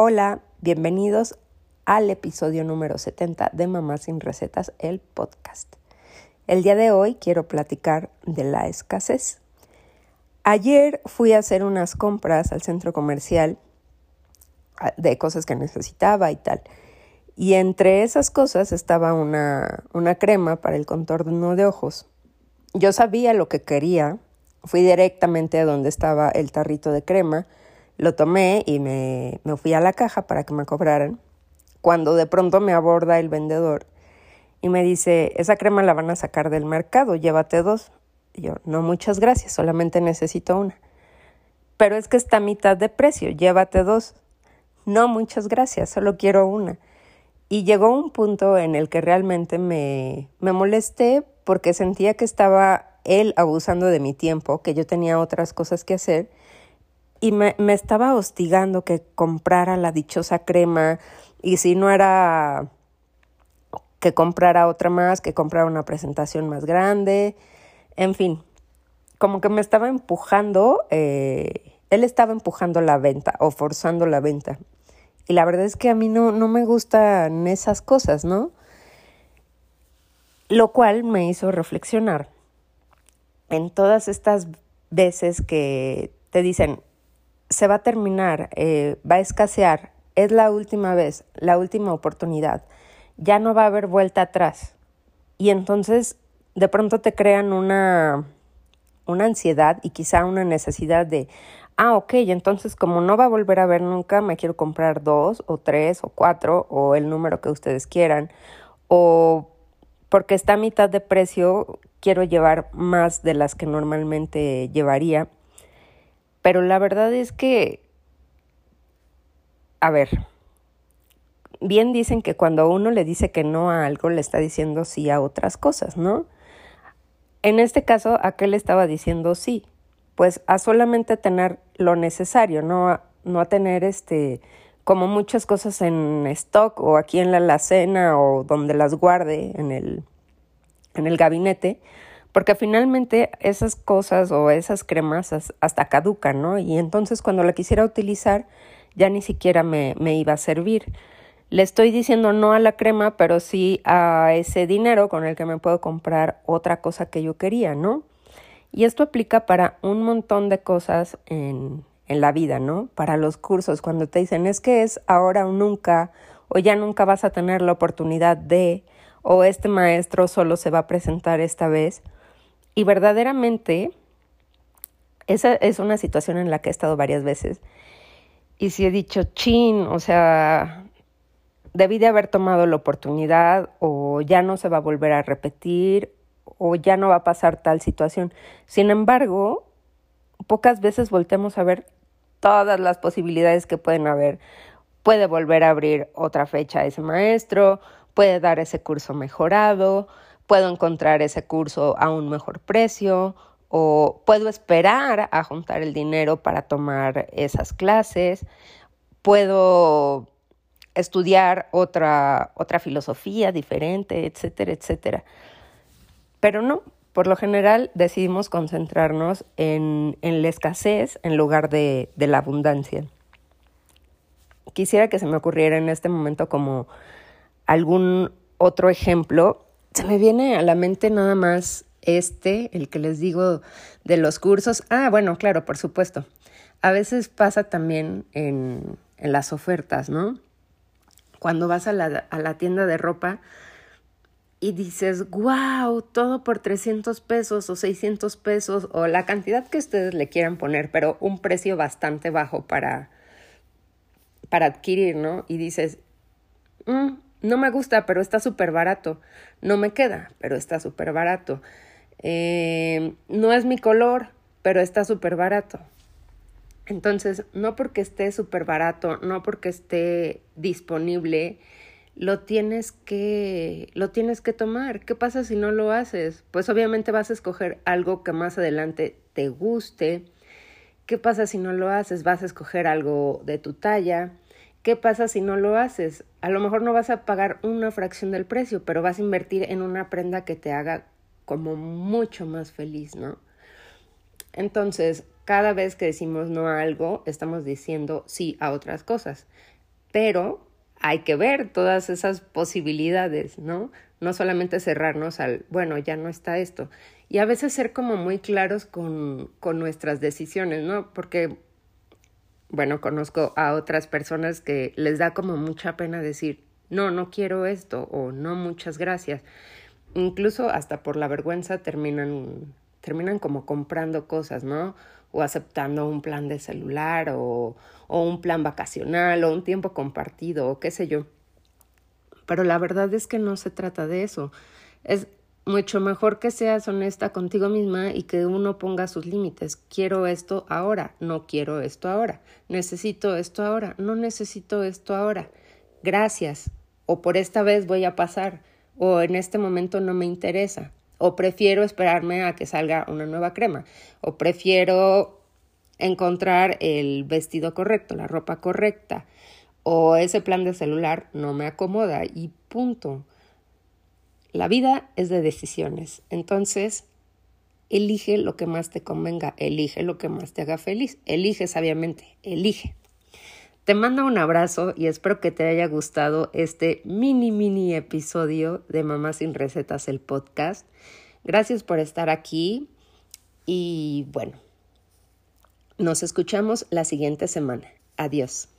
Hola, bienvenidos al episodio número 70 de Mamá sin Recetas, el podcast. El día de hoy quiero platicar de la escasez. Ayer fui a hacer unas compras al centro comercial de cosas que necesitaba y tal. Y entre esas cosas estaba una, una crema para el contorno de ojos. Yo sabía lo que quería. Fui directamente a donde estaba el tarrito de crema lo tomé y me, me fui a la caja para que me cobraran. Cuando de pronto me aborda el vendedor y me dice, esa crema la van a sacar del mercado, llévate dos. Y yo, no, muchas gracias, solamente necesito una. Pero es que está a mitad de precio, llévate dos. No, muchas gracias, solo quiero una. Y llegó un punto en el que realmente me, me molesté porque sentía que estaba él abusando de mi tiempo, que yo tenía otras cosas que hacer y me, me estaba hostigando que comprara la dichosa crema y si no era que comprara otra más, que comprara una presentación más grande, en fin, como que me estaba empujando, eh, él estaba empujando la venta o forzando la venta. Y la verdad es que a mí no, no me gustan esas cosas, ¿no? Lo cual me hizo reflexionar en todas estas veces que te dicen, se va a terminar, eh, va a escasear, es la última vez, la última oportunidad, ya no va a haber vuelta atrás. Y entonces de pronto te crean una, una ansiedad y quizá una necesidad de, ah, ok, entonces como no va a volver a ver nunca, me quiero comprar dos o tres o cuatro o el número que ustedes quieran, o porque está a mitad de precio, quiero llevar más de las que normalmente llevaría. Pero la verdad es que, a ver, bien dicen que cuando uno le dice que no a algo, le está diciendo sí a otras cosas, ¿no? En este caso, ¿a qué le estaba diciendo sí? Pues a solamente tener lo necesario, no a, no a tener este como muchas cosas en stock o aquí en la alacena o donde las guarde en el, en el gabinete, porque finalmente esas cosas o esas cremas hasta caducan, ¿no? Y entonces cuando la quisiera utilizar ya ni siquiera me, me iba a servir. Le estoy diciendo no a la crema, pero sí a ese dinero con el que me puedo comprar otra cosa que yo quería, ¿no? Y esto aplica para un montón de cosas en, en la vida, ¿no? Para los cursos, cuando te dicen es que es ahora o nunca, o ya nunca vas a tener la oportunidad de, o este maestro solo se va a presentar esta vez. Y verdaderamente, esa es una situación en la que he estado varias veces. Y si he dicho, chin, o sea, debí de haber tomado la oportunidad o ya no se va a volver a repetir o ya no va a pasar tal situación. Sin embargo, pocas veces voltemos a ver todas las posibilidades que pueden haber. Puede volver a abrir otra fecha ese maestro, puede dar ese curso mejorado, puedo encontrar ese curso a un mejor precio o puedo esperar a juntar el dinero para tomar esas clases, puedo estudiar otra, otra filosofía diferente, etcétera, etcétera. Pero no, por lo general decidimos concentrarnos en, en la escasez en lugar de, de la abundancia. Quisiera que se me ocurriera en este momento como algún otro ejemplo se me viene a la mente nada más este, el que les digo de los cursos. Ah, bueno, claro, por supuesto. A veces pasa también en, las ofertas, ¿no? Cuando vas a la, a la tienda de ropa y dices, wow, todo por 300 pesos o 600 pesos o la cantidad que ustedes le quieran poner, pero un precio bastante bajo para, para adquirir, ¿no? Y dices, mm, no me gusta, pero está súper barato. No me queda, pero está súper barato. Eh, no es mi color, pero está súper barato. Entonces, no porque esté súper barato, no porque esté disponible, lo tienes que lo tienes que tomar. ¿Qué pasa si no lo haces? Pues obviamente vas a escoger algo que más adelante te guste. ¿Qué pasa si no lo haces? Vas a escoger algo de tu talla. ¿Qué pasa si no lo haces? A lo mejor no vas a pagar una fracción del precio, pero vas a invertir en una prenda que te haga como mucho más feliz, ¿no? Entonces, cada vez que decimos no a algo, estamos diciendo sí a otras cosas. pero hay que ver todas esas posibilidades, ¿no? No solamente cerrarnos al, bueno, ya no está esto. Y a veces ser como muy claros con, con nuestras decisiones, ¿no? Porque, bueno, conozco a otras personas que les da como mucha pena decir, no, no quiero esto o no, muchas gracias. Incluso hasta por la vergüenza terminan, terminan como comprando cosas, ¿no? O aceptando un plan de celular o, o un plan vacacional o un tiempo compartido o qué sé yo. Pero la verdad es que no se trata de eso. Es mucho mejor que seas honesta contigo misma y que uno ponga sus límites. Quiero esto ahora, no quiero esto ahora. Necesito esto ahora, no necesito esto ahora. Gracias. O por esta vez voy a pasar. O en este momento no me interesa. O prefiero esperarme a que salga una nueva crema. O prefiero encontrar el vestido correcto, la ropa correcta. O ese plan de celular no me acomoda y punto. La vida es de decisiones, entonces elige lo que más te convenga, elige lo que más te haga feliz, elige sabiamente, elige. Te mando un abrazo y espero que te haya gustado este mini, mini episodio de Mamá sin Recetas, el podcast. Gracias por estar aquí y bueno, nos escuchamos la siguiente semana. Adiós.